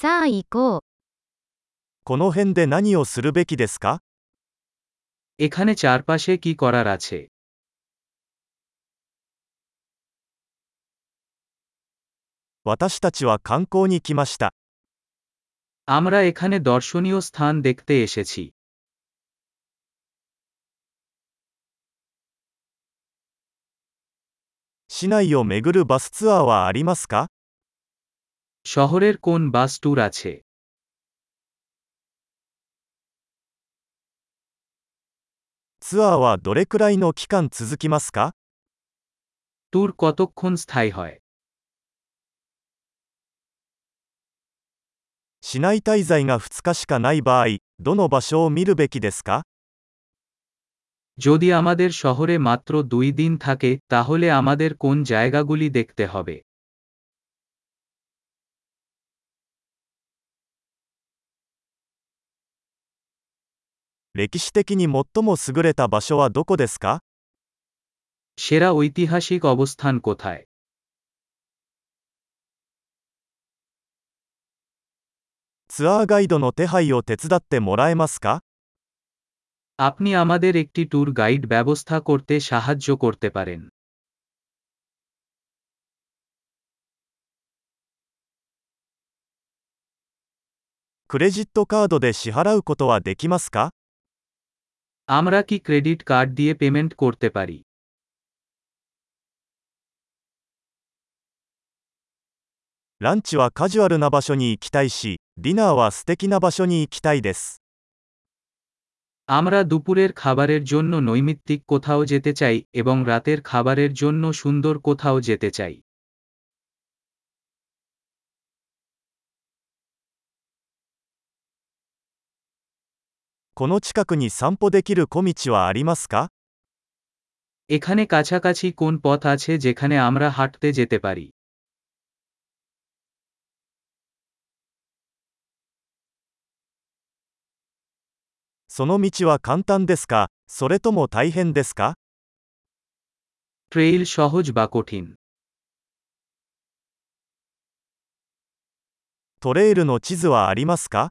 さあ行こう。この辺で何をするべきですか এখানে চারপাশে কি করার আছে 私たちは観光に来ました。 আমরা এখানে দর্শনীয় স্থান দেখতে এসেছি 市内を巡るバスツアーはありますか শহরের কোন বাস ট্যুর আছে ツアーはどれくらいの期間続きますか ট্যুর কতক্ষণ স্থায়ী হয় 市内滞在が2日しかない場合、どの場所を見るべきですか যদি আমাদের শহরে মাত্র দুই দিন থাকে তাহলে আমাদের কোন জায়গাগুলি দেখতে হবে 歴史的に最も優れた場所はどこですか সেরা ঐতিহাসিক অবস্থান কোথায় ツアーガイドの手配を手伝ってもらえますか আপনি আমাদের একটি ট্যুর গাইড ব্যবস্থা করতে সাহায্য করতে পারেন クレジットカードで支払うことはできますか আমরা কি ক্রেডিট কার্ড দিয়ে পেমেন্ট করতে পারি ランチはカジュアルな場所に行きたいし、ディナーは素敵な場所に行きたいです。 আমরা দুপুরের খাবারের জন্য নৈমিত্তিক কোথাও যেতে চাই এবং রাতের খাবারের জন্য সুন্দর কোথাও যেতে চাই この近くに散歩できる小道はありますか এখানে কাছাকাছি কোন পথ আছে যেখানে আমরা হাঁটতে যেতে পারি その道は簡単ですかそれとも大変ですか ট্রেইল সহজ বা কঠিন トレイルの地図はありますか